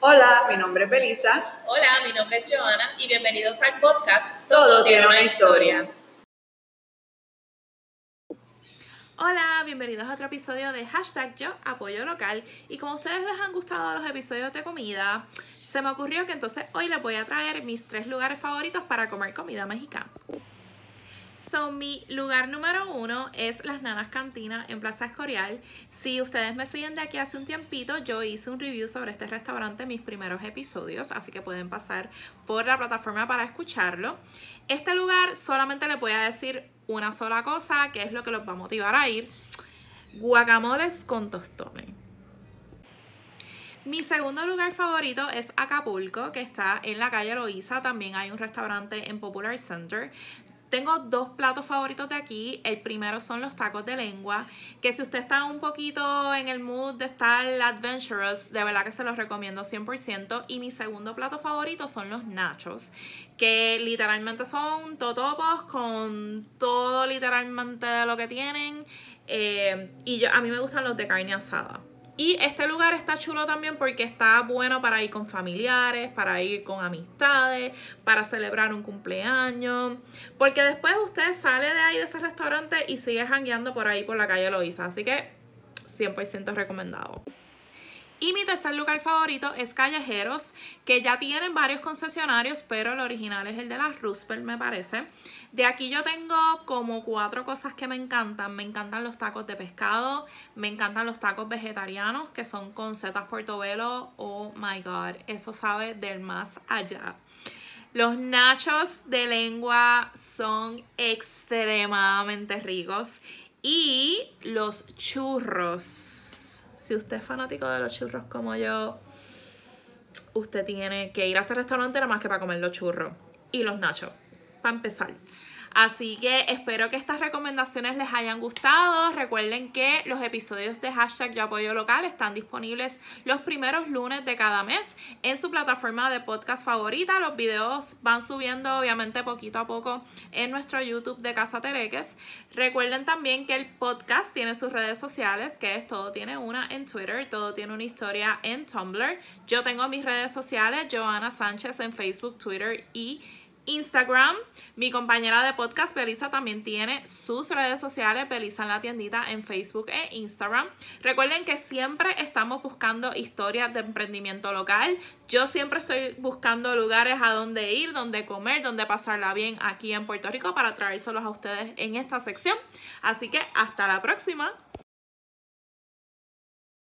Hola, mi nombre es Belisa. Hola, mi nombre es Joana y bienvenidos al podcast Todo tiene una historia. Hola, bienvenidos a otro episodio de Hashtag Yo Apoyo Local. Y como a ustedes les han gustado los episodios de comida, se me ocurrió que entonces hoy les voy a traer mis tres lugares favoritos para comer comida mexicana. So, mi lugar número uno es Las Nanas Cantina en Plaza Escorial. Si ustedes me siguen de aquí hace un tiempito, yo hice un review sobre este restaurante en mis primeros episodios, así que pueden pasar por la plataforma para escucharlo. Este lugar solamente le voy a decir una sola cosa, que es lo que los va a motivar a ir. Guacamoles con tostones. Mi segundo lugar favorito es Acapulco, que está en la calle Loíza. También hay un restaurante en Popular Center. Tengo dos platos favoritos de aquí. El primero son los tacos de lengua, que si usted está un poquito en el mood de estar adventurous, de verdad que se los recomiendo 100%. Y mi segundo plato favorito son los nachos, que literalmente son totopos con todo literalmente lo que tienen. Eh, y yo, a mí me gustan los de carne asada. Y este lugar está chulo también porque está bueno para ir con familiares, para ir con amistades, para celebrar un cumpleaños. Porque después usted sale de ahí de ese restaurante y sigue jangueando por ahí por la calle Loiza. Así que 100% recomendado. Y mi tercer lugar favorito es Callejeros, que ya tienen varios concesionarios, pero el original es el de la Roosevelt, me parece. De aquí yo tengo como cuatro cosas que me encantan. Me encantan los tacos de pescado, me encantan los tacos vegetarianos, que son con setas portobelo. Oh my god, eso sabe del más allá. Los nachos de lengua son extremadamente ricos. Y los churros si usted es fanático de los churros como yo, usted tiene que ir a ese restaurante nada más que para comer los churros y los nachos, para empezar. Así que espero que estas les hayan gustado. Recuerden que los episodios de hashtag Yo Local están disponibles los primeros lunes de cada mes en su plataforma de podcast favorita. Los videos van subiendo obviamente poquito a poco en nuestro YouTube de Casa Tereques. Recuerden también que el podcast tiene sus redes sociales, que es todo tiene una en Twitter, todo tiene una historia en Tumblr. Yo tengo mis redes sociales, Joana Sánchez en Facebook, Twitter y Instagram. Mi compañera de podcast, Belisa, también tiene sus redes sociales, Belisa en la tiendita en Facebook e Instagram. Recuerden que siempre estamos buscando historias de emprendimiento local. Yo siempre estoy buscando lugares a donde ir, donde comer, donde pasarla bien aquí en Puerto Rico para traérselos a ustedes en esta sección. Así que hasta la próxima.